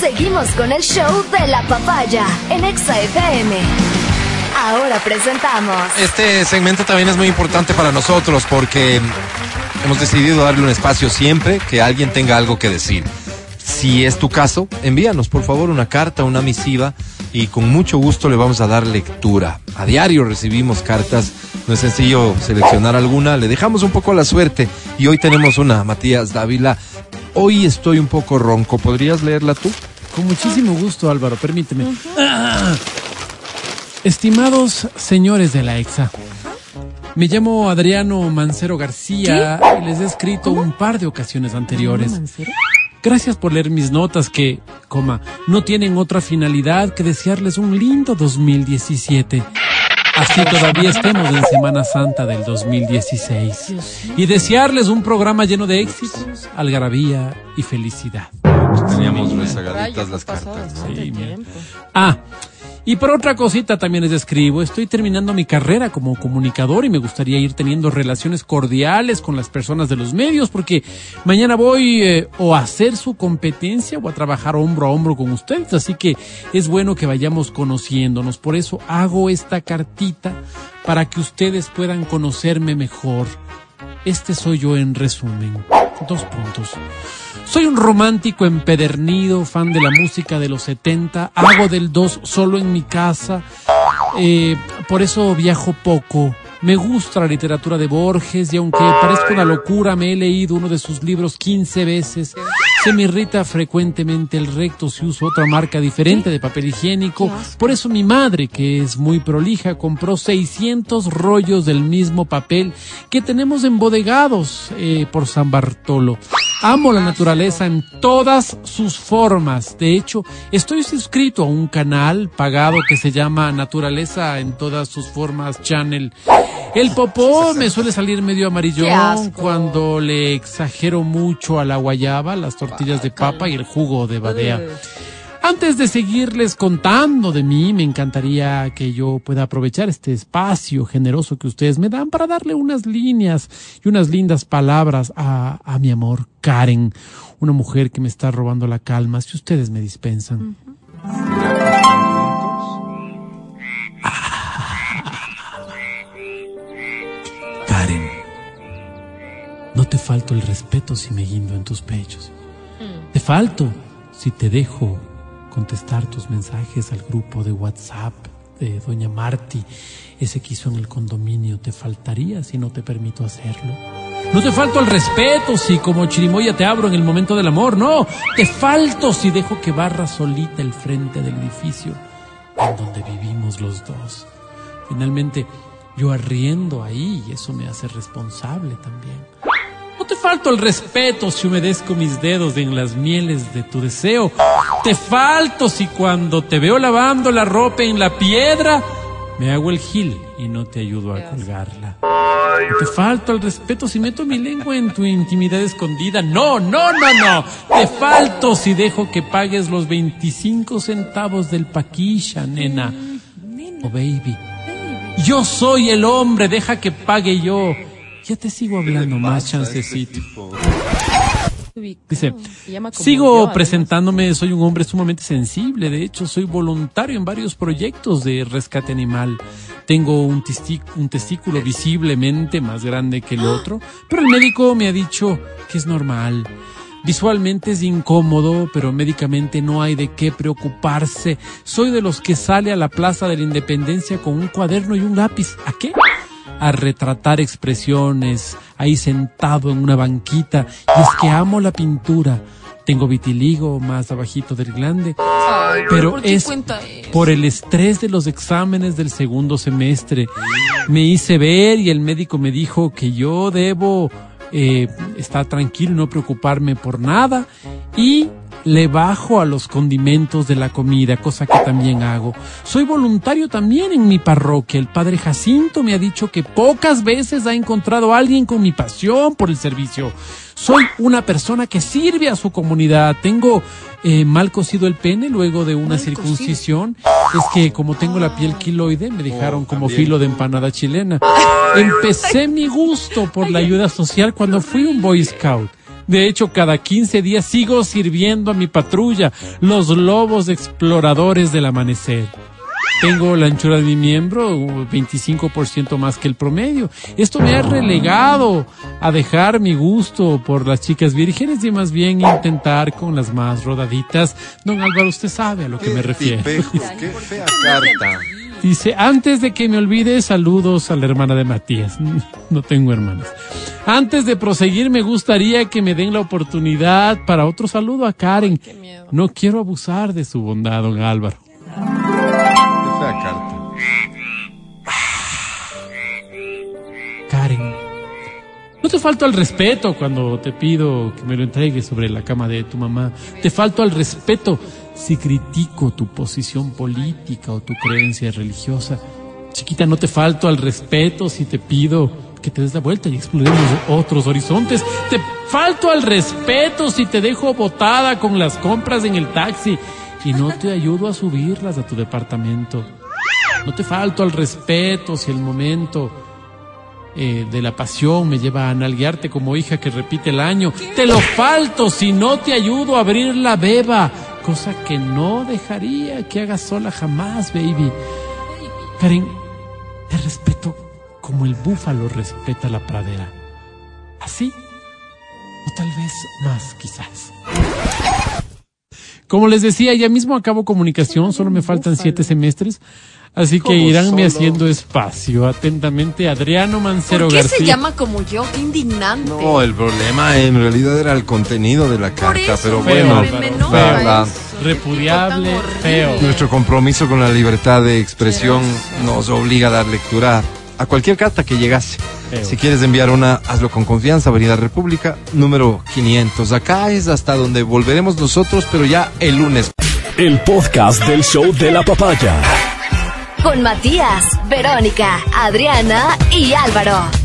Seguimos con el show de la papaya en Exa FM. Ahora presentamos. Este segmento también es muy importante para nosotros porque hemos decidido darle un espacio siempre que alguien tenga algo que decir. Si es tu caso, envíanos por favor una carta, una misiva y con mucho gusto le vamos a dar lectura. A diario recibimos cartas, no es sencillo seleccionar alguna, le dejamos un poco a la suerte y hoy tenemos una, Matías Dávila. Hoy estoy un poco ronco, ¿podrías leerla tú? Con muchísimo gusto, Álvaro, permíteme. Ah. Estimados señores de la EXA, me llamo Adriano Mancero García y les he escrito un par de ocasiones anteriores. Gracias por leer mis notas que, coma, no tienen otra finalidad que desearles un lindo 2017. Así todavía estemos en Semana Santa del 2016. Y desearles un programa lleno de éxitos, algarabía y felicidad. Teníamos rezagaditas las cartas. Sí, ah, y por otra cosita también les escribo, estoy terminando mi carrera como comunicador y me gustaría ir teniendo relaciones cordiales con las personas de los medios porque mañana voy eh, o a hacer su competencia o a trabajar hombro a hombro con ustedes, así que es bueno que vayamos conociéndonos. Por eso hago esta cartita para que ustedes puedan conocerme mejor. Este soy yo en resumen. Dos puntos. Soy un romántico empedernido, fan de la música de los 70, hago del 2 solo en mi casa, eh, por eso viajo poco. Me gusta la literatura de Borges y aunque parezca una locura, me he leído uno de sus libros 15 veces. Se me irrita frecuentemente el recto si uso otra marca diferente de papel higiénico. Por eso mi madre, que es muy prolija, compró 600 rollos del mismo papel que tenemos embodegados eh, por San Bartolo. Amo la naturaleza en todas sus formas. De hecho, estoy suscrito a un canal pagado que se llama Naturaleza en todas sus formas Channel. El popó me suele salir medio amarillón cuando le exagero mucho a la guayaba, las tortillas de papa y el jugo de badea. Antes de seguirles contando de mí, me encantaría que yo pueda aprovechar este espacio generoso que ustedes me dan para darle unas líneas y unas lindas palabras a, mi amor, Karen, una mujer que me está robando la calma, si ustedes me dispensan. Karen, no te falto el respeto si me guindo en tus pechos. Mm. Te falto si te dejo contestar tus mensajes al grupo de WhatsApp de Doña Marty, ese que hizo en el condominio, te faltaría si no te permito hacerlo. No te falto el respeto si como chirimoya te abro en el momento del amor, no, te falto si dejo que barra solita el frente del edificio en donde vivimos los dos. Finalmente, yo arriendo ahí y eso me hace responsable también. No te falto el respeto si humedezco mis dedos en las mieles de tu deseo. Te falto si cuando te veo lavando la ropa en la piedra, me hago el gil y no te ayudo a colgarla. No te falto el respeto si meto mi lengua en tu intimidad escondida. No, no, no, no. Te falto si dejo que pagues los 25 centavos del paquilla, nena. Oh, baby. Yo soy el hombre, deja que pague yo. Ya te sigo hablando más, chancecito. Dice, sigo presentándome, soy un hombre sumamente sensible, de hecho soy voluntario en varios proyectos de rescate animal. Tengo un, un testículo visiblemente más grande que el otro, pero el médico me ha dicho que es normal. Visualmente es incómodo, pero médicamente no hay de qué preocuparse. Soy de los que sale a la Plaza de la Independencia con un cuaderno y un lápiz. ¿A qué? A retratar expresiones, ahí sentado en una banquita. Y es que amo la pintura. Tengo vitiligo más abajito del glande. pero es por el estrés de los exámenes del segundo semestre. Me hice ver y el médico me dijo que yo debo eh, estar tranquilo y no preocuparme por nada. Y le bajo a los condimentos de la comida, cosa que también hago. Soy voluntario también en mi parroquia. El padre Jacinto me ha dicho que pocas veces ha encontrado a alguien con mi pasión por el servicio. Soy una persona que sirve a su comunidad. Tengo eh, mal cocido el pene luego de una circuncisión. Es que como tengo la piel quiloide, me dejaron oh, como filo de empanada chilena. Empecé mi gusto por la ayuda social cuando fui un Boy Scout. De hecho, cada 15 días sigo sirviendo a mi patrulla, los lobos exploradores del amanecer. Tengo la anchura de mi miembro 25% más que el promedio. Esto me ha relegado a dejar mi gusto por las chicas vírgenes y más bien intentar con las más rodaditas. Don Álvaro, usted sabe a lo que me refiero. Tipejos, qué fea carta. Dice, antes de que me olvide, saludos a la hermana de Matías. No tengo hermanas. Antes de proseguir, me gustaría que me den la oportunidad para otro saludo a Karen. No quiero abusar de su bondad, don Álvaro. Qué fea carta. Karen, no te falto al respeto cuando te pido que me lo entregues sobre la cama de tu mamá. Te falto al respeto si critico tu posición política o tu creencia religiosa. Chiquita, no te falto al respeto si te pido que te des la vuelta y exploremos otros horizontes. Te falto al respeto si te dejo botada con las compras en el taxi y no te ayudo a subirlas a tu departamento. No te falto al respeto si el momento eh, de la pasión me lleva a analguearte como hija que repite el año. Te lo falto si no te ayudo a abrir la beba, cosa que no dejaría que hagas sola jamás, baby. Karen, te respeto como el búfalo respeta la pradera. Así, o tal vez más quizás. Como les decía, ya mismo acabo comunicación, solo me faltan siete semestres. Así que ¿Cómo iránme solo? haciendo espacio. Atentamente, Adriano Mancero ¿Por qué García. se llama como yo? Qué indignante. No, el problema en realidad era el contenido de la carta, eso, pero bueno, feo. verdad. eso. Repudiable, feo. Nuestro compromiso con la libertad de expresión nos obliga a dar lectura a cualquier carta que llegase. Si quieres enviar una, hazlo con confianza, Avenida República, número 500. Acá es hasta donde volveremos nosotros, pero ya el lunes. El podcast del show de la papaya. Con Matías, Verónica, Adriana y Álvaro.